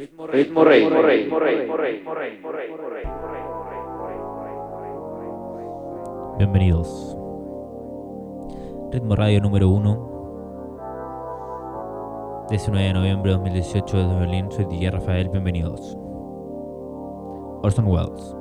Ritmo Rey. Bienvenidos. Ritmo Radio número 1. 19 de noviembre de 2018 desde Berlín. Soy DJ Rafael. Bienvenidos. Orson Welles.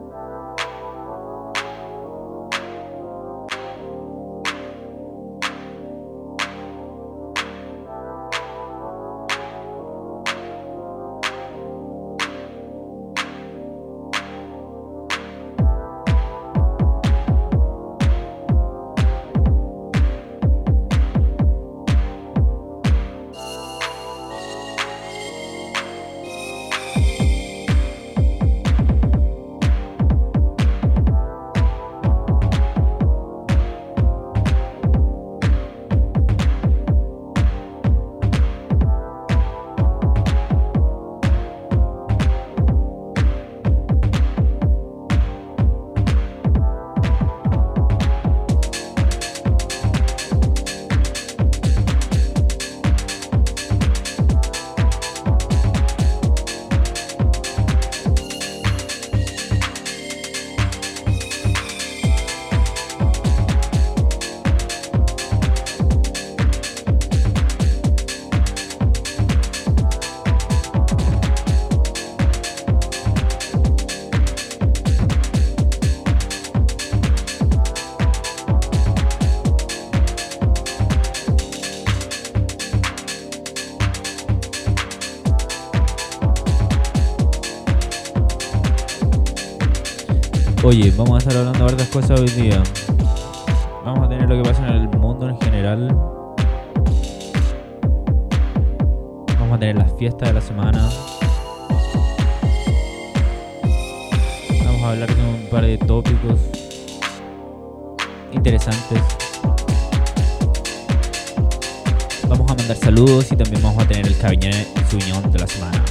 A hablar de un par de tópicos interesantes. Vamos a mandar saludos y también vamos a tener el cabinet y su de la semana.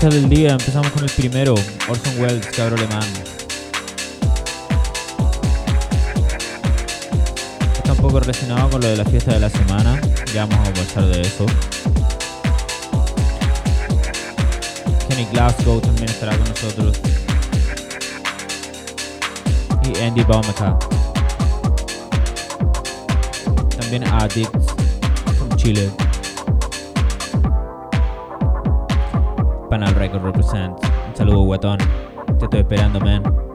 Del día, empezamos con el primero, Orson Welles, cabro alemán. Está un poco relacionado con lo de la fiesta de la semana, ya vamos a conversar de eso. Kenny Glasgow también estará con nosotros. Y Andy Baumeka. También Addicts, from Chile. Panal Record Represents. Un saludo, guatón. Te estoy esperando, man.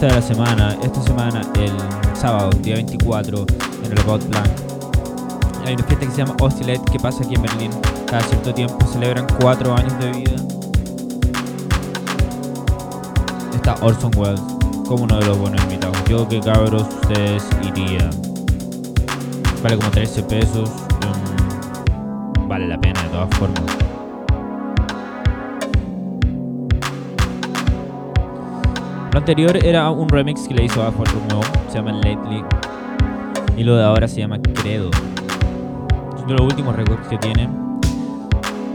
Fiesta de la semana, esta semana, el sábado, día 24, en el About Blanc, hay una fiesta que se llama Oscillate que pasa aquí en Berlín. Cada cierto tiempo celebran cuatro años de vida. Está Orson Welles como uno de los buenos invitados. Yo que cabros ustedes iría. Vale como 13 pesos. Em, vale la pena de todas formas. Lo anterior era un remix que le hizo a Juan Romeo, se llama Lately. Y lo de ahora se llama Credo. Es de los últimos récords que tiene.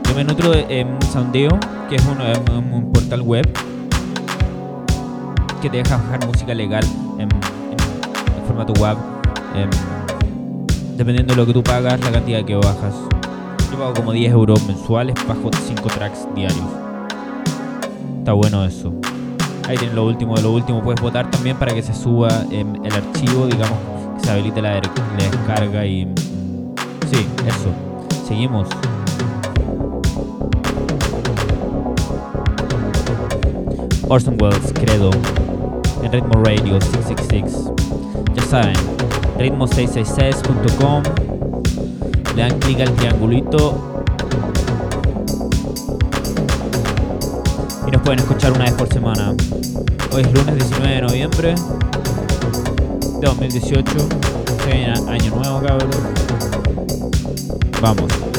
También otro eh, Soundeo, que es un, portal web que te deja bajar música legal en, formato web. Em, dependiendo de lo que tú pagas, la cantidad que bajas. Yo pago como 10 euros mensuales, bajo 5 tracks diarios. Está bueno eso. Ahí tienen lo último de lo último. Puedes votar también para que se suba en el archivo, digamos, que se habilite la, descarga y... Sí, eso. Seguimos. Orson Welles, Credo, en Ritmo Radio 666. Ya saben, ritmo666.com. Le dan clic al triangulito pueden escuchar una vez por semana. Hoy es lunes 19 de noviembre de 2018. Se viene año nuevo, cabrón. Vamos.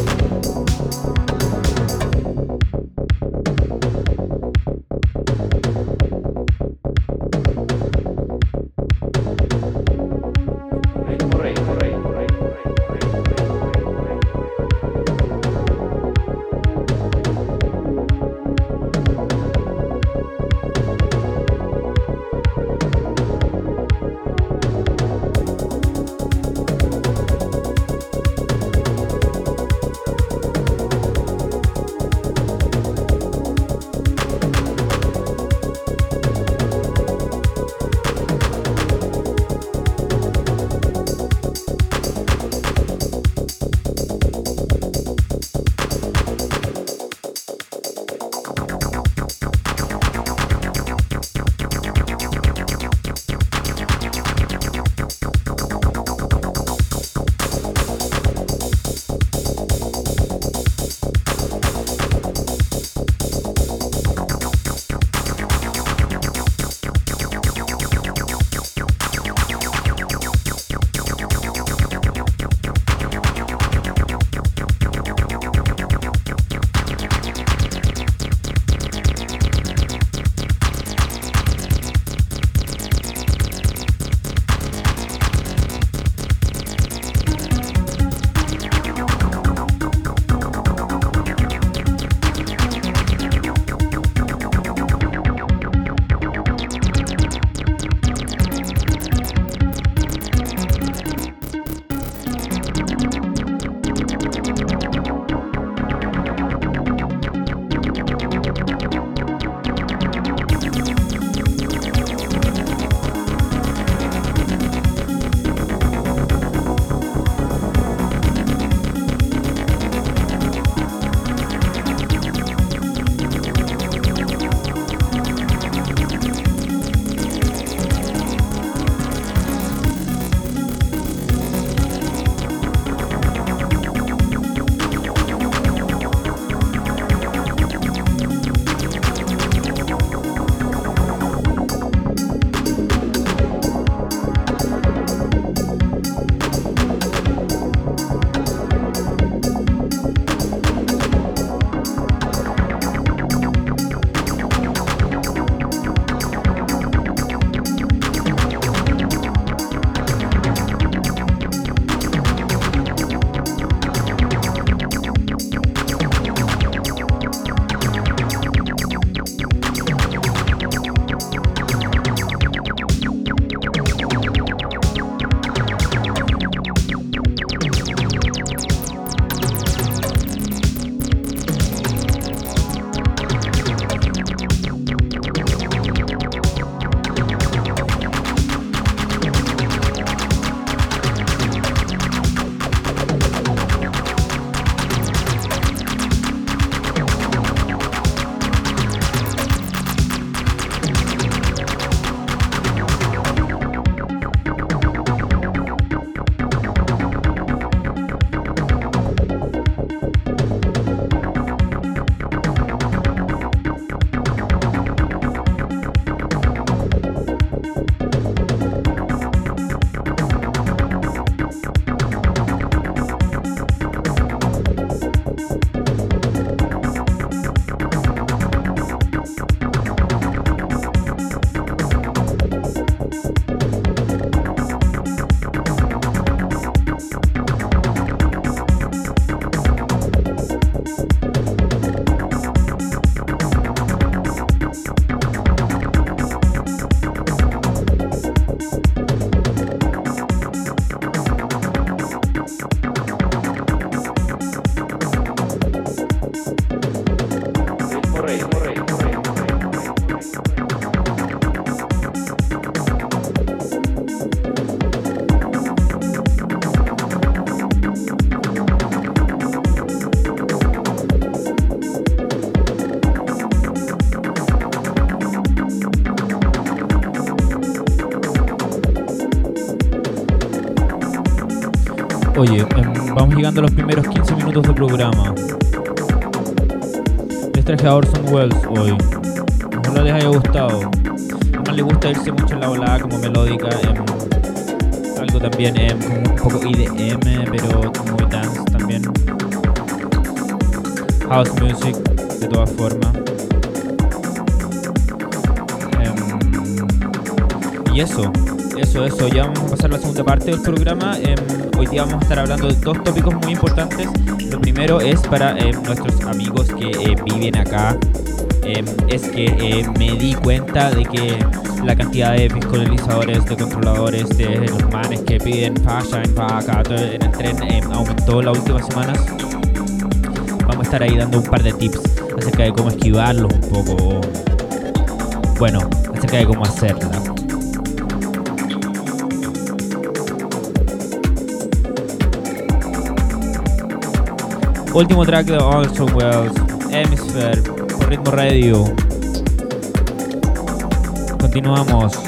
Oye, em, vamos llegando a los primeros 15 minutos del programa. Les traje a Orson Welles hoy. Ojalá les haya gustado. Además le gusta irse mucho en la volada como melódica. em, algo también em, un poco IDM, pero muy dance también. House music, de todas formas. Y eso, eso, eso. Ya vamos a pasar a la segunda parte del programa. Em, hoy día vamos a estar hablando de dos tópicos muy importantes. Lo primero es para em, nuestros amigos que eh, viven acá. em, es que eh, me di cuenta de que la cantidad de fiscalizadores, de controladores, de los manes que piden falla en todo en el tren aumentó las últimas semanas. Vamos a estar ahí dando un par de tips acerca de cómo esquivarlos un poco. Bueno, acerca de cómo hacerla. Último track de Orson Welles, Hemisphere, por Ritmo Radio. Continuamos.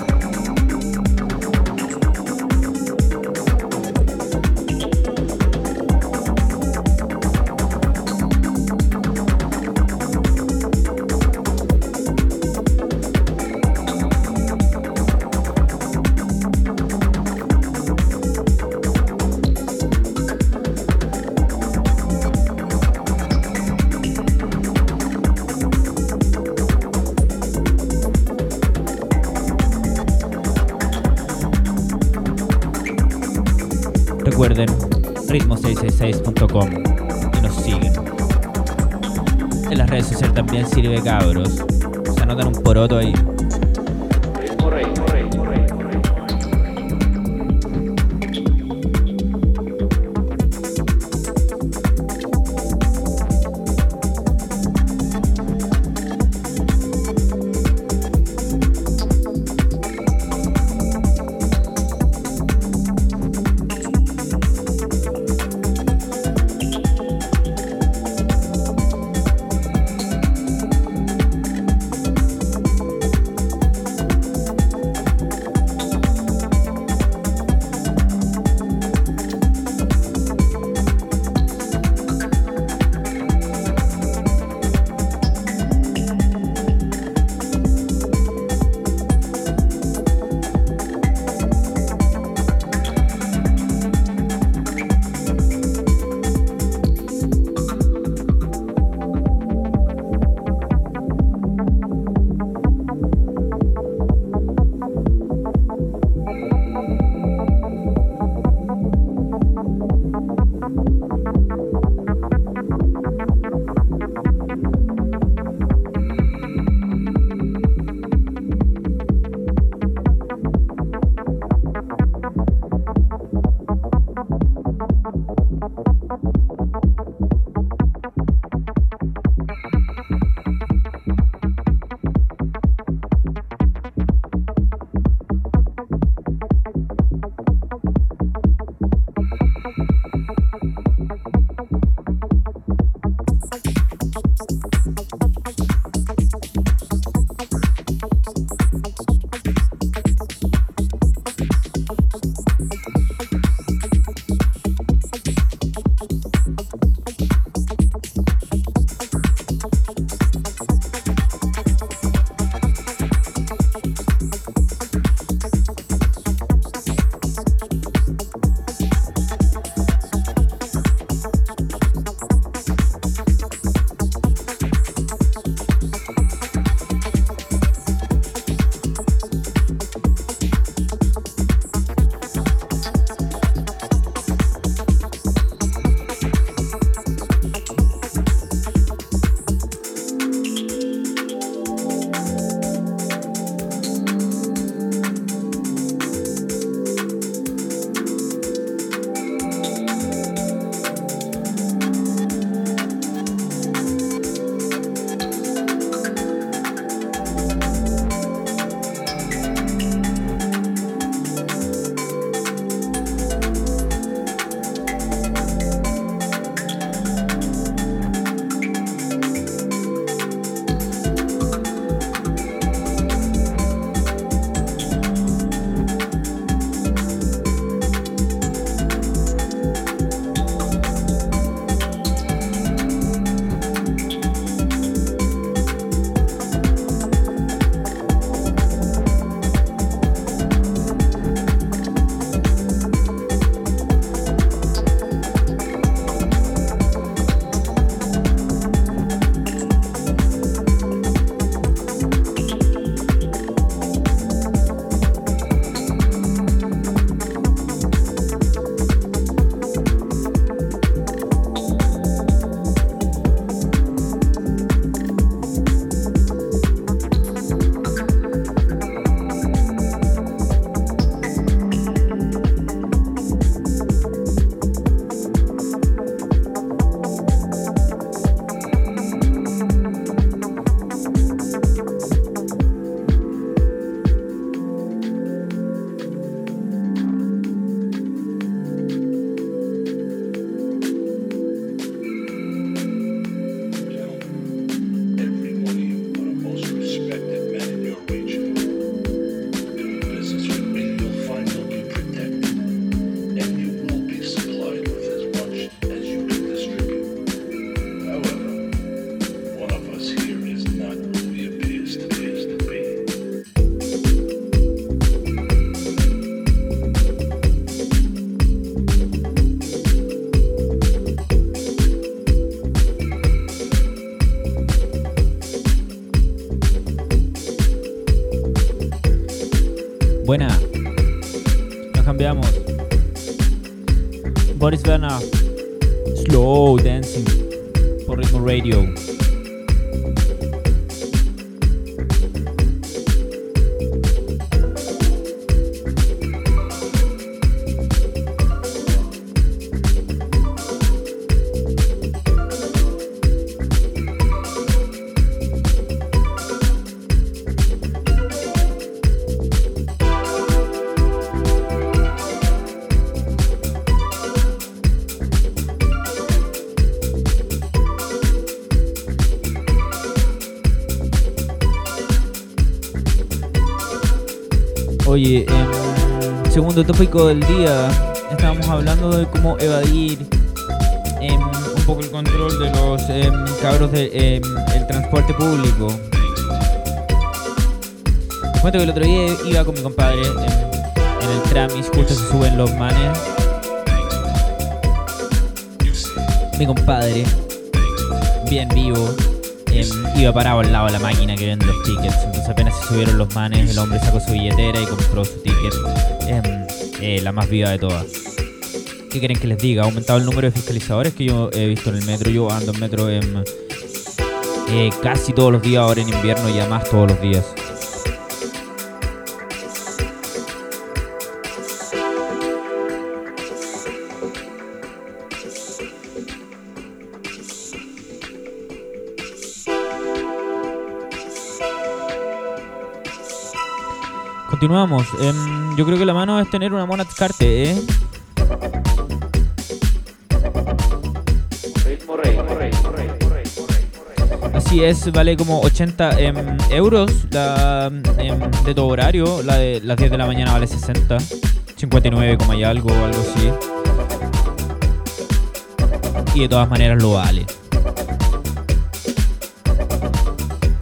Boris Berna, Slow Dancing por Ritmo Radio. Em, segundo tópico del día, estábamos hablando de cómo evadir em, un poco el control de los em, cabros del transporte público. Les cuento que el otro día iba con mi compadre en el tram y justo se suben los manes. Mi compadre, bien vivo, iba parado al lado de la máquina que vende los tickets. Entonces apenas se subieron los manes, el hombre sacó su billetera y compró su ticket. Eh, la más viva de todas. ¿Qué quieren que les diga? Ha aumentado el número de fiscalizadores que yo he visto en el metro. Yo ando en metro en, eh, casi todos los días, ahora en invierno y además todos los días. Continuamos. Em, yo creo que la mano es tener una mona carte, ¿eh? Así es, vale como 80 em, euros em, de todo horario. La de las 10 de la mañana vale 60. 59, como hay algo o algo así. Y de todas maneras lo vale.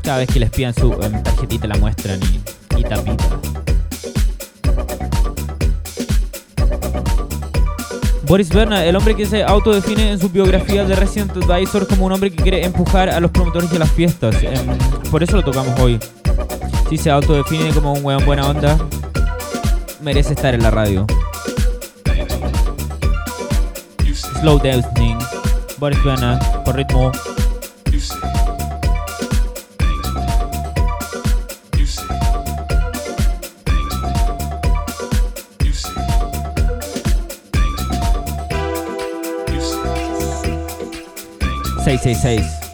Cada vez que les pidan su tarjetita la muestran y, y. Boris Berna, el hombre que se autodefine en su biografía de Resident Advisor como un hombre que quiere empujar a los promotores de las fiestas. Em, por eso lo tocamos hoy. Si se autodefine como un weón buena onda, merece estar en la radio. Slow Dancing, Boris Berna, por ritmo 666.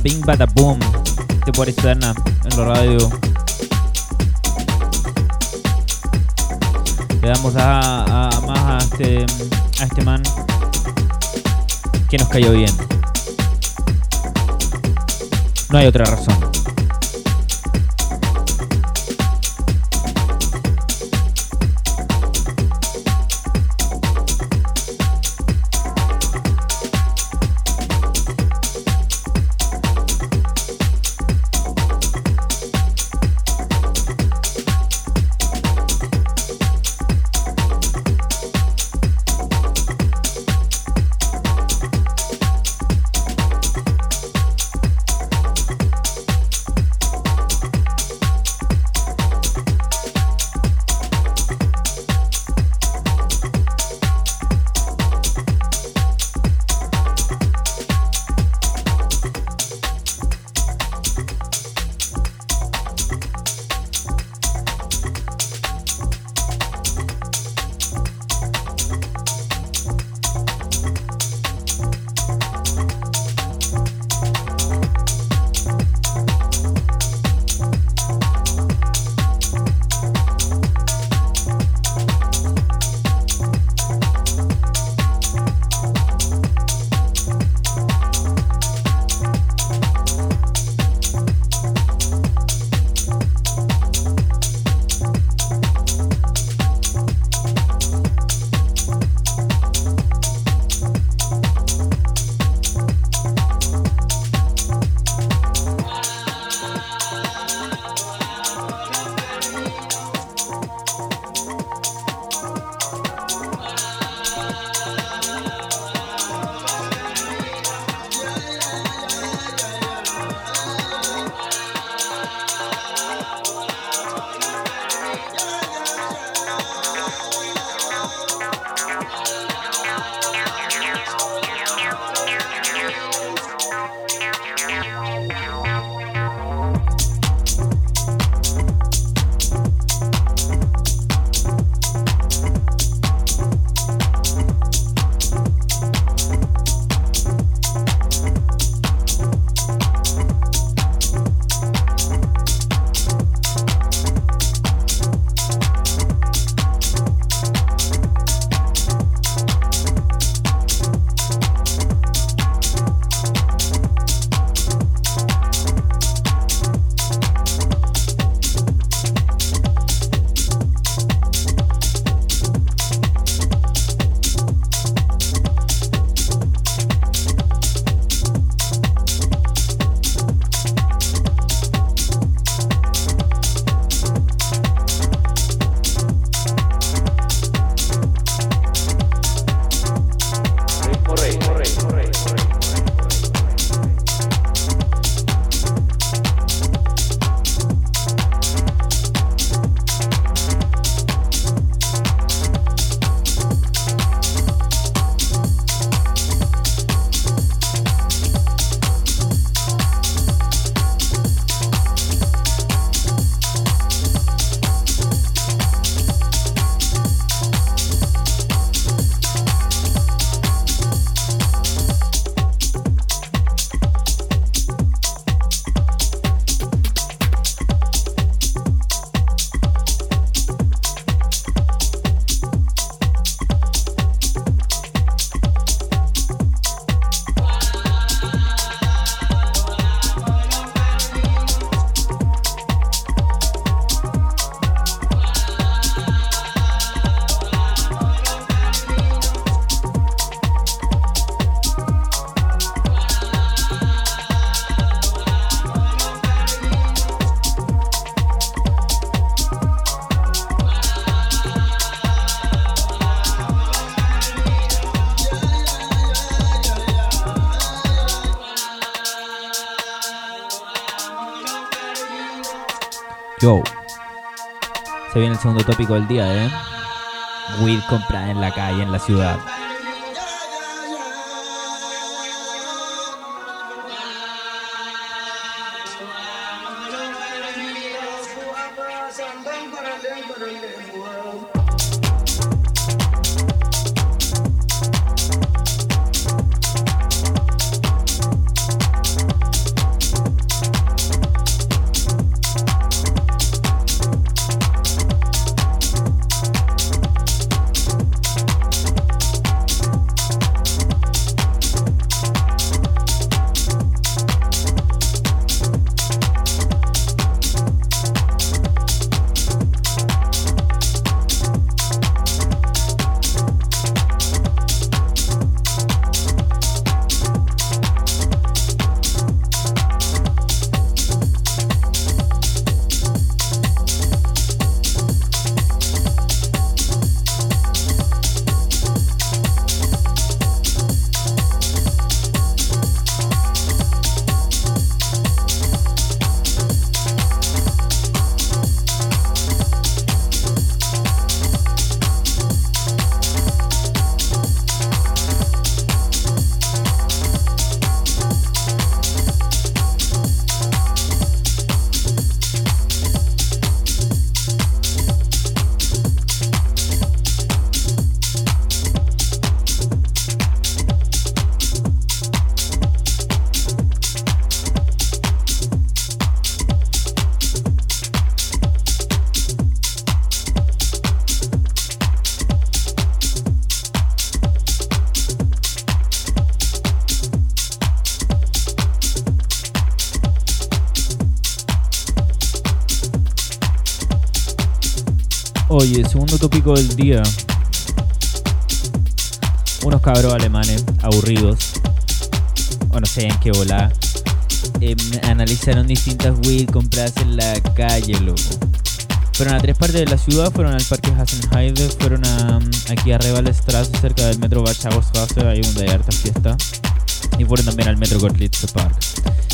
Bing, bada boom. De por externa en la radio. Le damos a, más a este, a este man que nos cayó bien. No hay otra razón. viene el segundo tópico del día, ¿eh? Weed comprada en la calle, en la ciudad. Unos cabros alemanes aburridos, o no sé en qué volar, em, analizaron distintas weed compradas en la calle, loco. Fueron a tres partes de la ciudad, fueron al parque Hasenheide, fueron a, aquí a Revalstrasse, cerca del metro Warschaustrasse, ahí donde hay harta fiesta. Y fueron también al metro Gorlitz Park.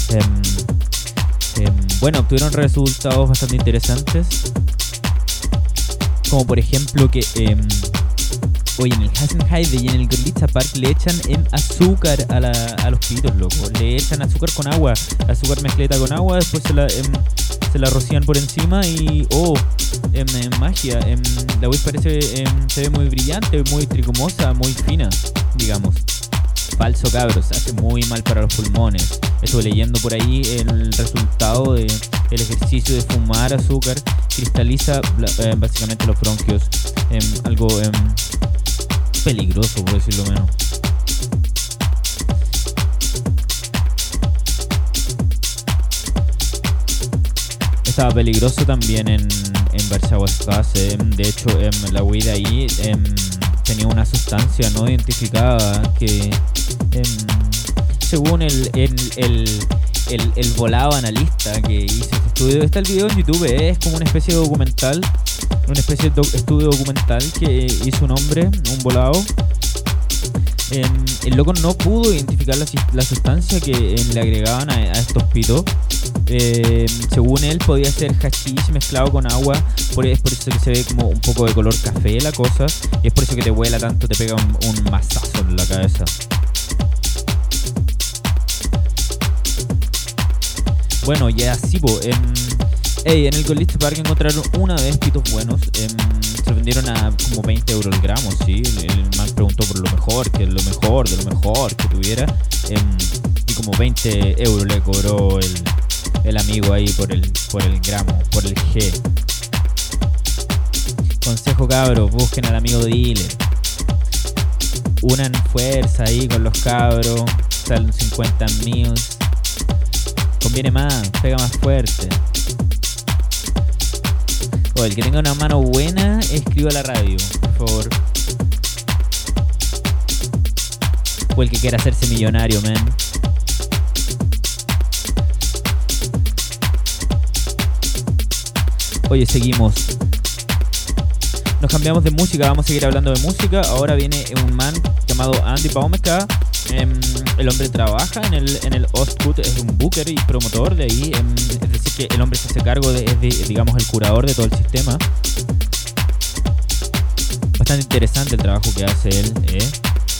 Em, em, bueno, obtuvieron resultados bastante interesantes. Como por ejemplo que Oye, en el Hasenheide y en el Gorlitza Park le echan azúcar a, los pitos, loco. Le echan azúcar con agua, azúcar mezcleta con agua, después se la, se la rocían por encima y. ¡Oh! En, magia. la web parece. se ve muy brillante, muy tricomosa, muy fina, digamos. Falso cabros, hace muy mal para los pulmones. Estuve leyendo por ahí el resultado del el ejercicio de fumar azúcar cristaliza eh, básicamente los bronquios. algo peligroso, por decirlo menos. estaba peligroso también en, en Straße. De hecho, en la huida ahí em, tenía una sustancia no identificada que, em, según el, el, volado analista que hizo este estudio, está el video en YouTube, ¿eh? es como una especie de documental, una especie de estudio documental que hizo un hombre, un volado, el loco no pudo identificar la, sustancia que le agregaban a, estos pitos. Según él, podía ser hashish mezclado con agua. Por, es por eso que se ve como un poco de color café la cosa. Y es por eso que te vuela tanto, te pega un, mazazo en la cabeza. Bueno, ya así, en, en el Gold Park encontraron una vez pitos buenos. se vendieron a como 20 euros el gramo, sí. El, preguntó por lo mejor, que lo mejor, de lo mejor que tuviera. Em, y como 20 euros le cobró el, amigo ahí por el, por el gramo, por el G. Consejo cabros, busquen al amigo dealer. Unan fuerza ahí con los cabros. Salen 50 mil. Conviene más, pega más fuerte. O el que tenga una mano buena, escriba la radio, por favor. o el que quiera hacerse millonario, man. Oye, seguimos. Nos cambiamos de música, vamos a seguir hablando de música. Ahora viene un man llamado Andy Baumeka. Em, el hombre trabaja en el, en el Ostkut, es un booker y promotor de ahí. Em, es decir, que el hombre se hace cargo de, es digamos, el curador de todo el sistema. Bastante interesante el trabajo que hace él. ¿eh?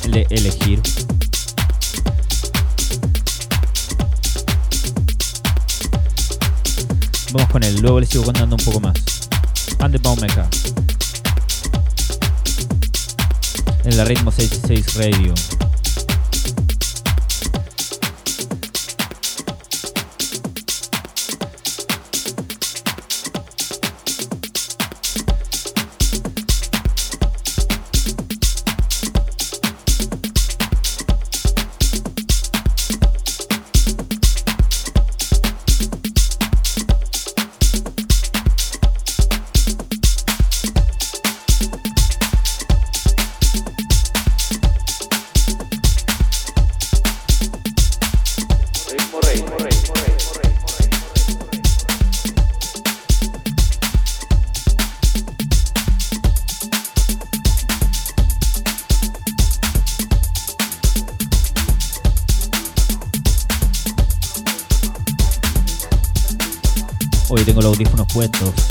de elegir. Vamos con él, luego les sigo contando un poco más. Ande Baumeka. En la ritmo 66 Radio. Puestos.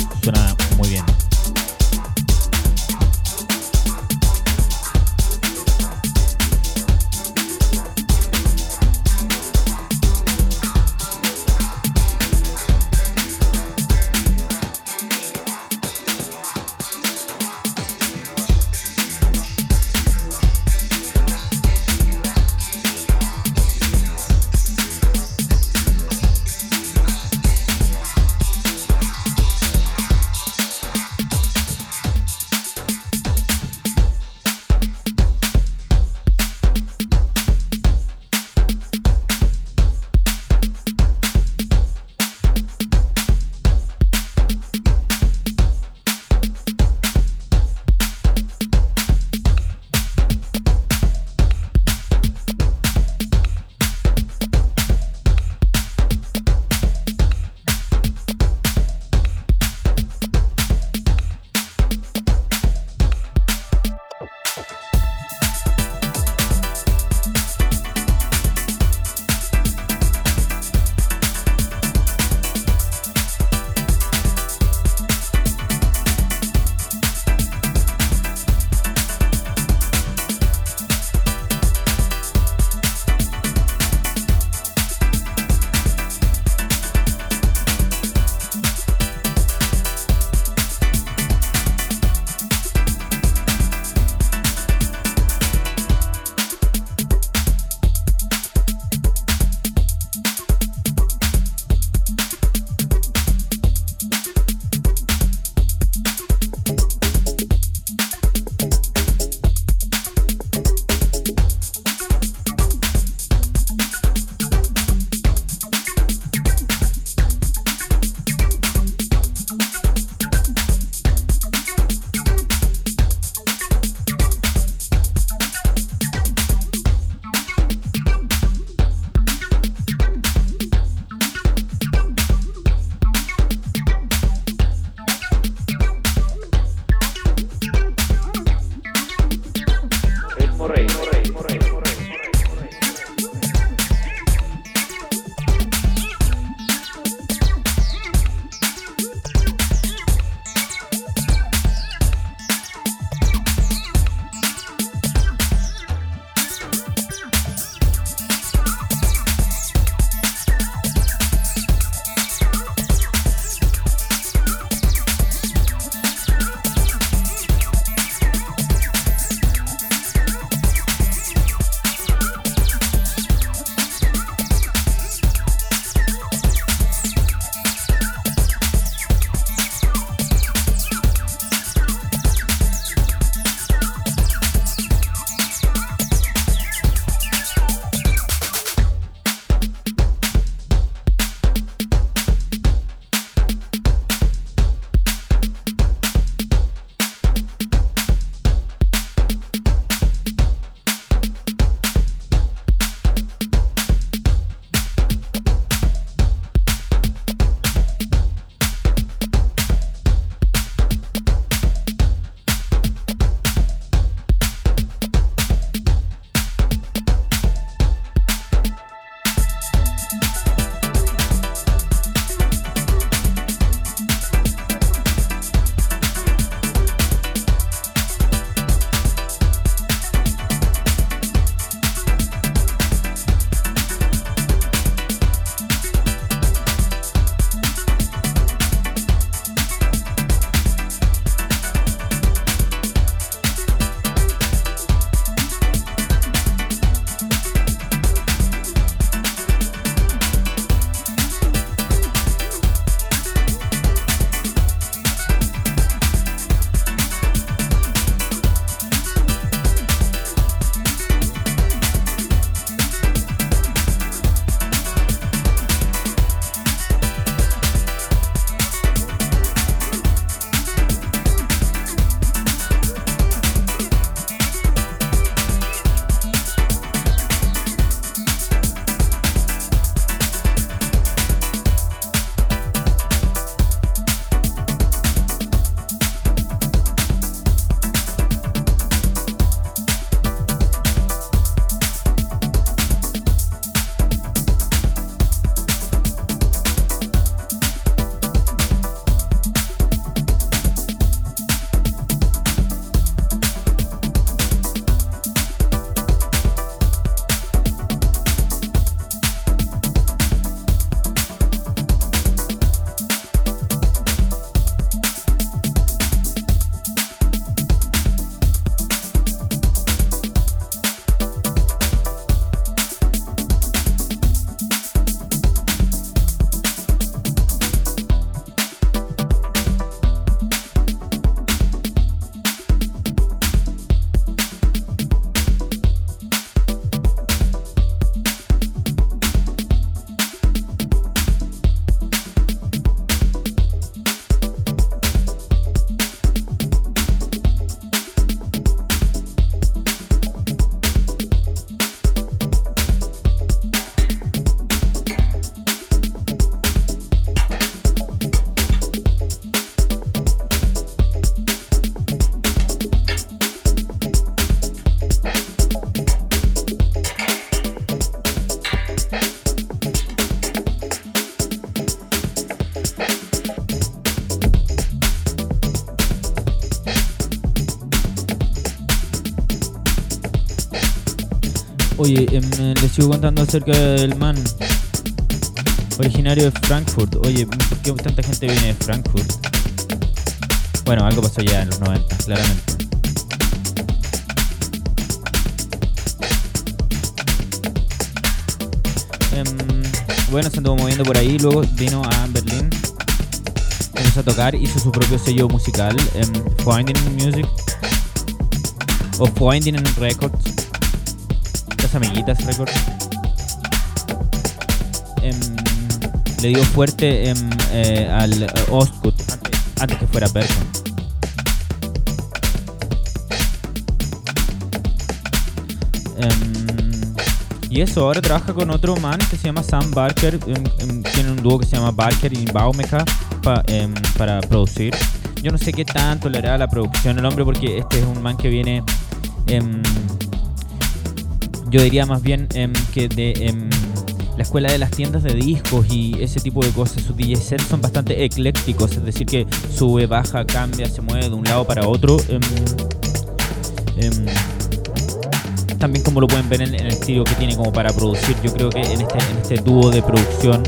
Oye, em, les sigo contando acerca del man. Originario de Frankfurt. Oye, ¿por qué tanta gente viene de Frankfurt? Bueno, algo pasó ya en los 90, claramente. Em, bueno, se anduvo moviendo por ahí, luego vino a Berlín, empezó a tocar, hizo su propio sello musical, em, Finding Music, o Finding Records, amiguitas Records. Em, le dio fuerte em, eh, al eh, Ostkut antes, que fuera Bergman. Em, y eso, ahora trabaja con otro man que se llama Sam Barker. tiene un dúo que se llama Barker y em, para producir. Yo no sé qué tanto le hará la producción el hombre porque este es un man que viene... yo diría más bien em, que de em, la escuela de las tiendas de discos y ese tipo de cosas. Sus DJ sets son bastante eclécticos, es decir, que sube, baja, cambia, se mueve de un lado para otro. em, también como lo pueden ver en, el estilo que tiene como para producir. Yo creo que en este, en este dúo de producción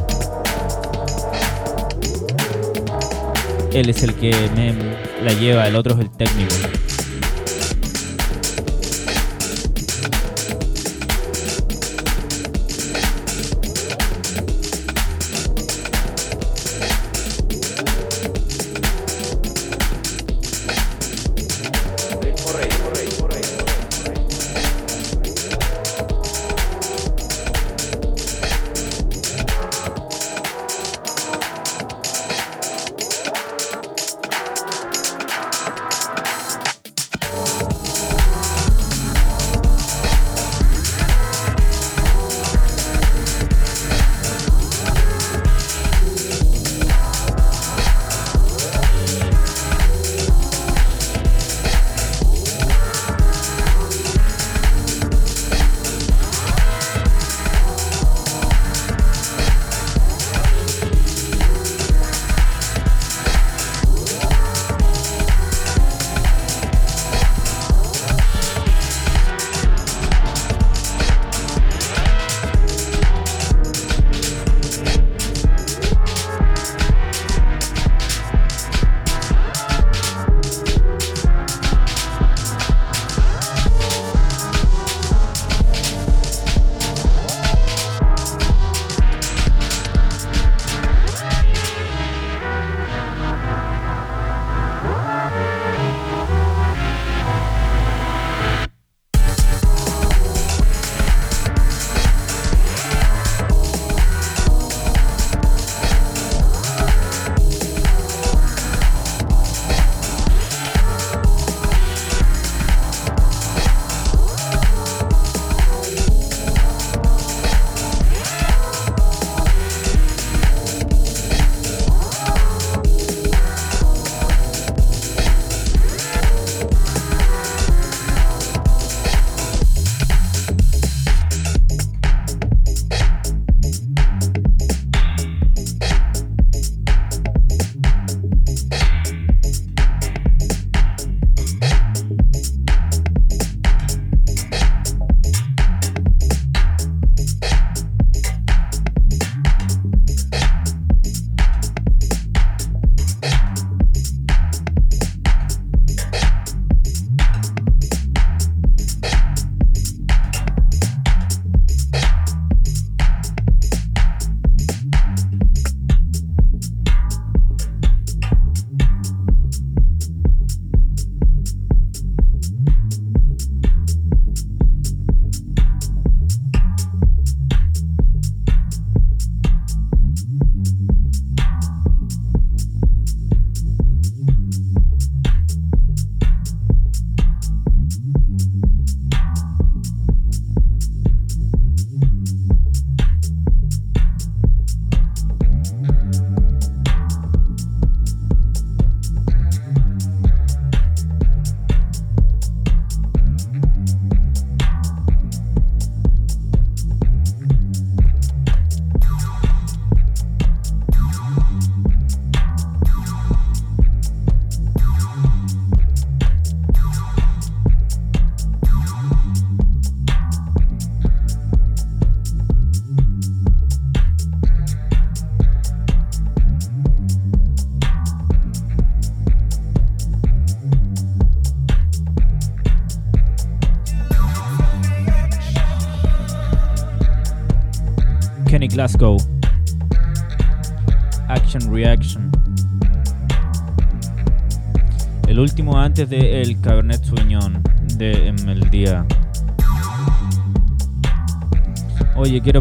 él es el que la lleva, el otro es el técnico.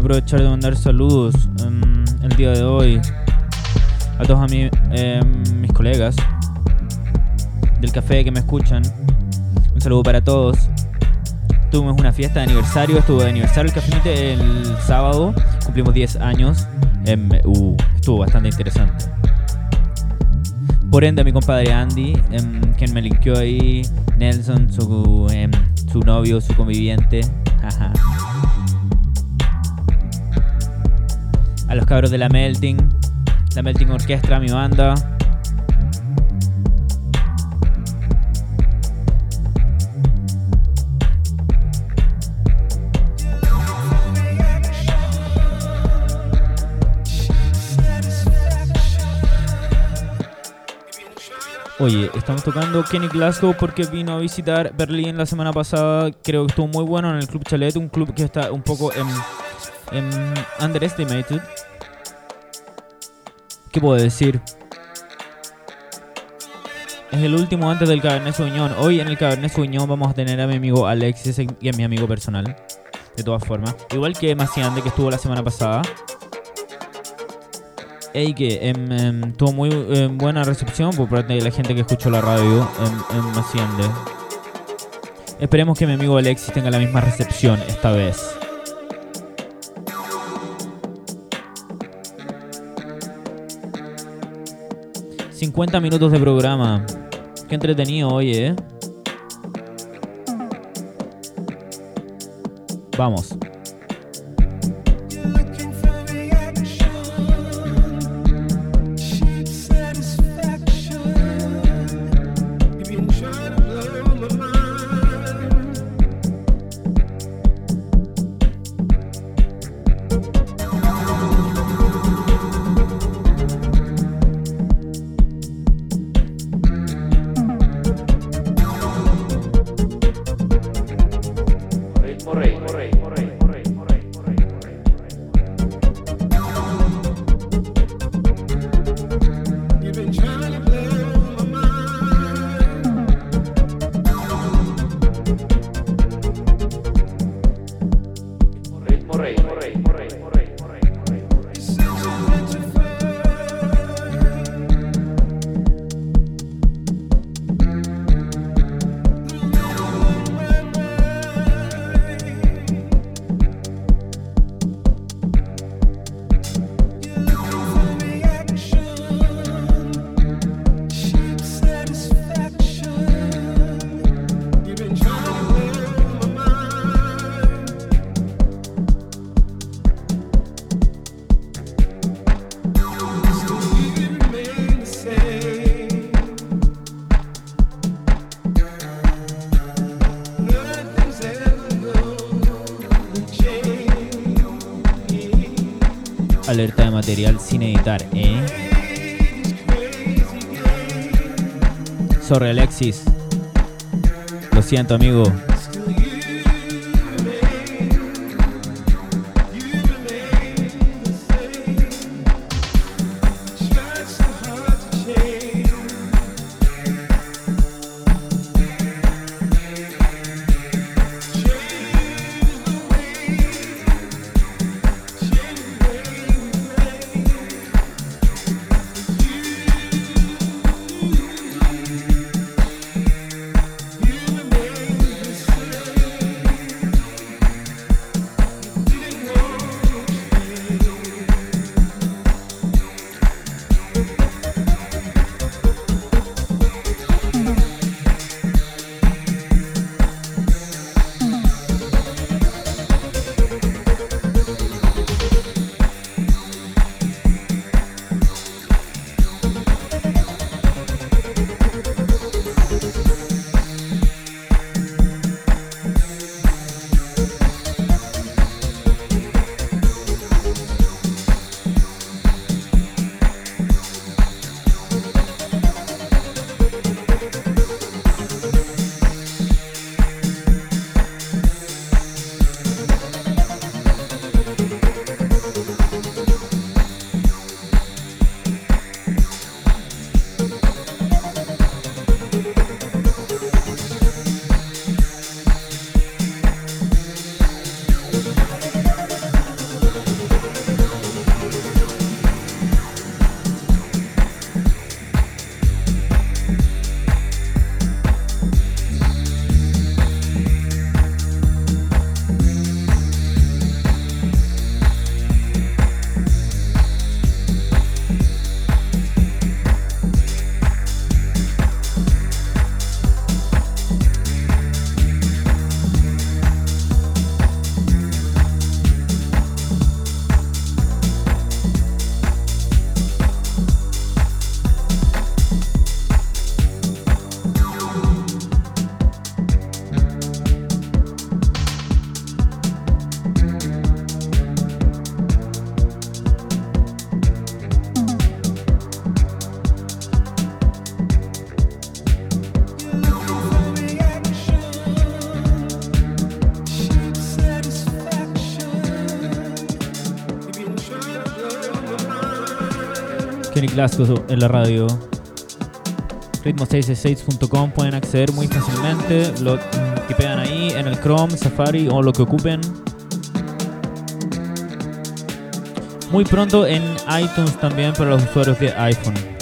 Aprovechar de mandar saludos em, el día de hoy a todos a em, mis colegas del café que me escuchan. Un saludo para todos. Tuvimos una fiesta de aniversario, estuvo de aniversario el Café el sábado, cumplimos 10 años. Uh, estuvo bastante interesante. Por ende, a mi compadre Andy, em, quien me linkeó ahí, Nelson, su, su novio, su conviviente. A los cabros de la Melting, la Melting Orquestra, mi banda. Oye, estamos tocando Kenny Glasgow porque vino a visitar Berlín la semana pasada. Creo que estuvo muy bueno en el Club Chalet, un club que está un poco en, en underestimated. ¿Qué puedo decir? Es el último antes del Cabernet Sauvignon. Hoy en el Cabernet Sauvignon vamos a tener a mi amigo Alexis, que es mi amigo personal. De todas formas. Igual que Maciande, que estuvo la semana pasada. Ey, que em, em, tuvo muy em, buena recepción por parte de la gente que escuchó la radio en, Maciende. Esperemos que mi amigo Alexis tenga la misma recepción esta vez. ...50 minutos de programa... ...qué entretenido, oye, ¿eh? Vamos. Material sin editar, ¿eh? Sorry Alexis. Lo siento amigo. En la radio. Ritmo666.com pueden acceder muy fácilmente. Lo tipean ahí en el Chrome, Safari o lo que ocupen. Muy pronto en iTunes también para los usuarios de iPhone.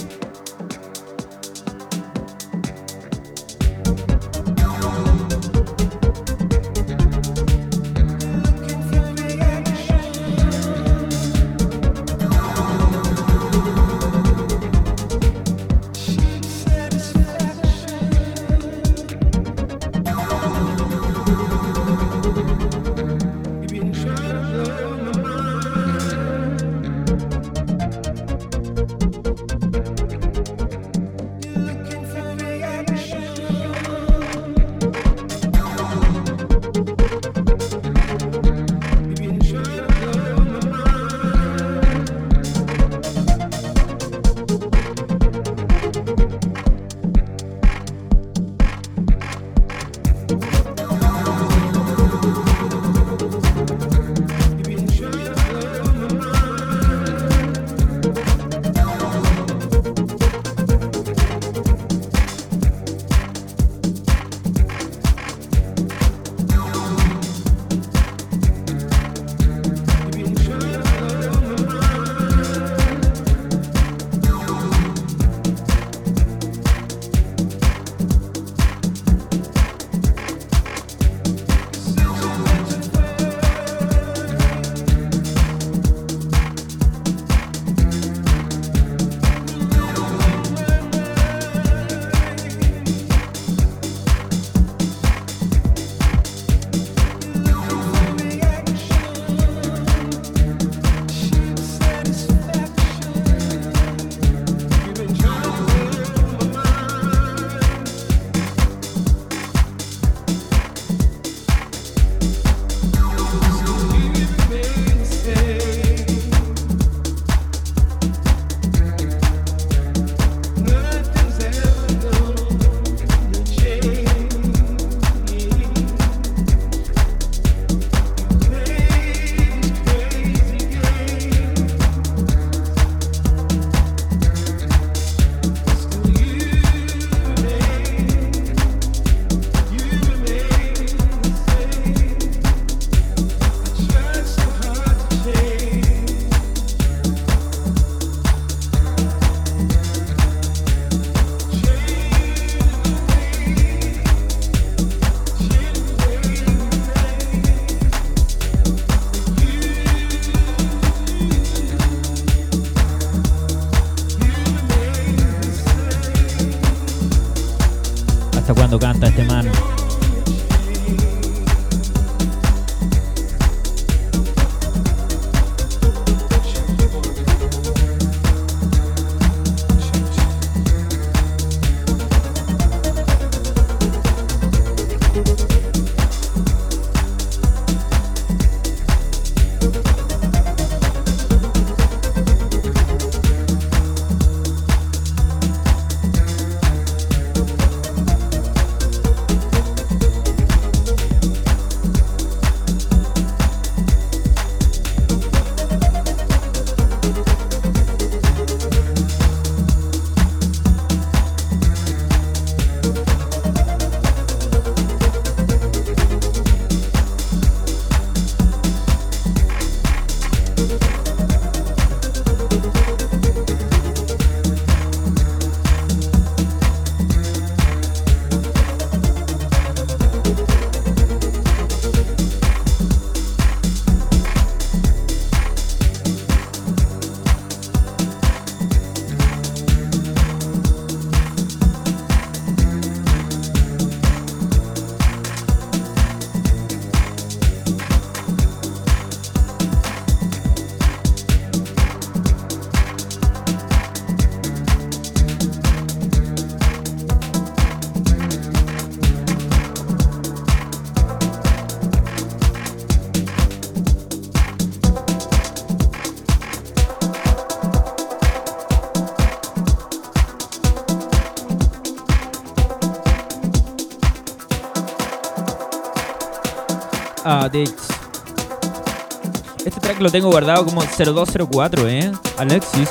Este track lo tengo guardado como 0204, ¿eh? Alexis.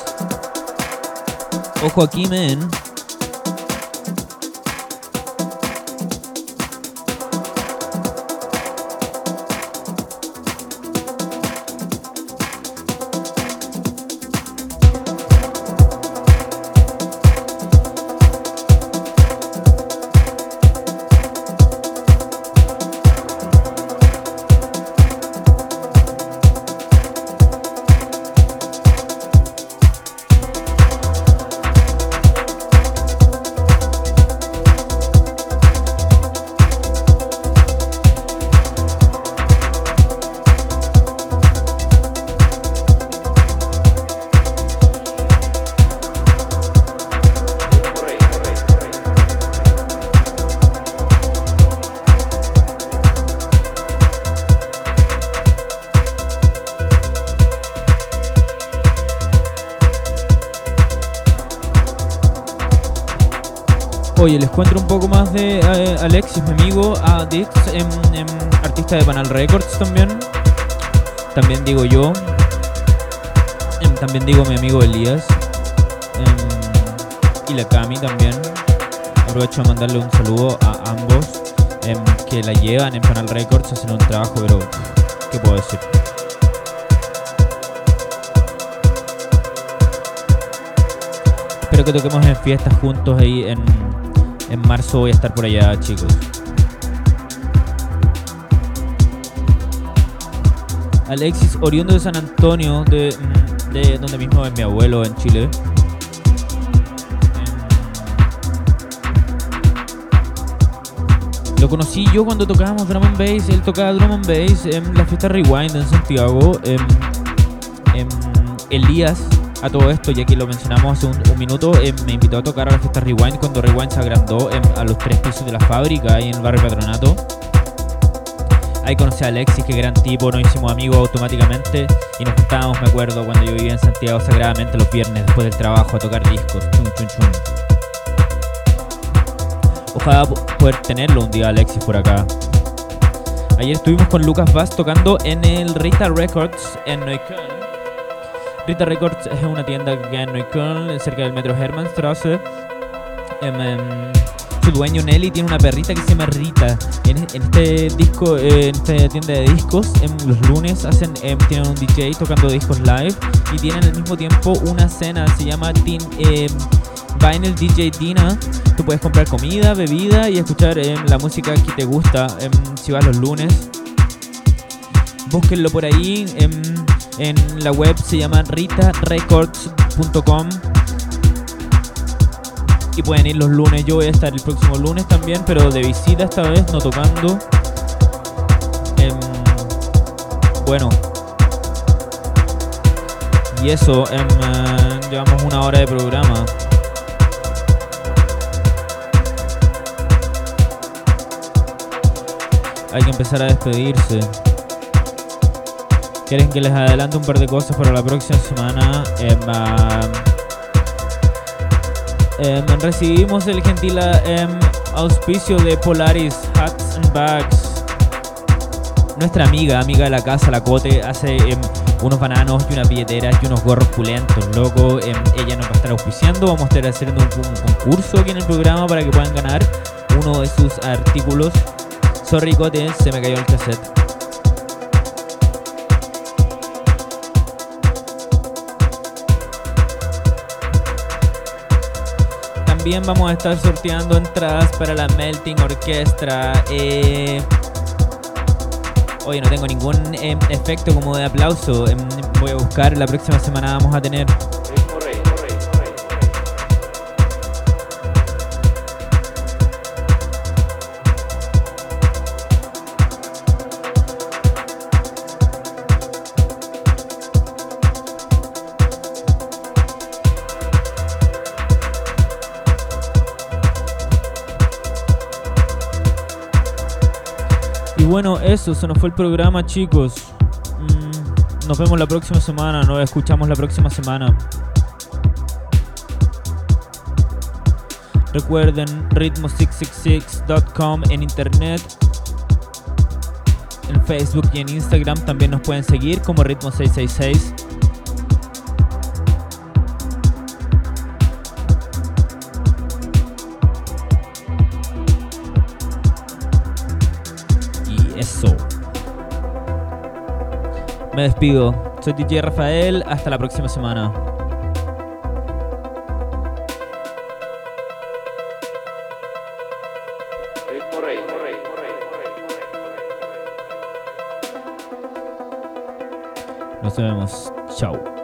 Ojo aquí, men. Oye, les cuento un poco más de eh, Alexis, mi amigo, a Dix, em, em, artista de Panal Records también. También digo yo. Em, también digo mi amigo Elías. y la Cami también. Aprovecho de mandarle un saludo a ambos que la llevan en Panal Records, hacen un trabajo, pero ¿qué puedo decir? Espero que toquemos en fiestas juntos ahí en en marzo voy a estar por allá, chicos. Alexis, oriundo de San Antonio, de, donde mismo es mi abuelo en Chile. Lo conocí yo cuando tocábamos drum and bass. Él tocaba drum and bass en la fiesta Rewind en Santiago. Elías a todo esto, ya que lo mencionamos hace un, minuto, eh, me invitó a tocar a la fiesta Rewind cuando Rewind se agrandó a los tres pisos de la fábrica ahí en el barrio Patronato. Ahí conocí a Alexis, que gran tipo, nos hicimos amigos automáticamente y nos juntábamos, me acuerdo, cuando yo vivía en Santiago sagradamente los viernes después del trabajo a tocar discos. Ojalá poder tenerlo un día Alexis por acá. Ayer estuvimos con Lucas Vaz tocando en el Rita Records en Neukölln. Rita Records es una tienda que queda en Neukölln, cerca del metro Hermannstrasse. Em, em, su dueño Nelly tiene una perrita que se llama Rita. En, este disco, en esta tienda de discos, en los lunes hacen, em, tienen un DJ tocando discos live y tienen al mismo tiempo una cena, se llama Teen, Vinyl DJ Dina. Tú puedes comprar comida, bebida y escuchar la música que te gusta si vas los lunes. Búsquenlo por ahí. En la web se llama ritarecords.com y pueden ir los lunes. Yo voy a estar el próximo lunes también, pero de visita esta vez, no tocando. Em, bueno. Y eso, em, eh, llevamos una hora de programa. Hay que empezar a despedirse. ¿Quieren que les adelante un par de cosas para la próxima semana? Em, em, recibimos el gentil em, auspicio de Polaris Hats and Bags. Nuestra amiga, amiga de la casa, la Cote, hace unos bananos y unas billeteras y unos gorros pulentos, loco. ella nos va a estar auspiciando. Vamos a estar haciendo un, un, concurso aquí en el programa para que puedan ganar uno de sus artículos. Sorry, Cote, se me cayó el cassette. También vamos a estar sorteando entradas para la Melting Orchestra. Eh, Oye, no tengo ningún em, efecto como de aplauso. Em, voy a buscar, la próxima semana vamos a tener eso, se nos fue el programa, chicos. Mm, nos vemos la próxima semana, nos escuchamos la próxima semana. Recuerden ritmo666.com en internet. En Facebook y en Instagram también nos pueden seguir como Ritmo666. Me despido. Soy DJ Rafael. Hasta la próxima semana. Nos vemos. Chao.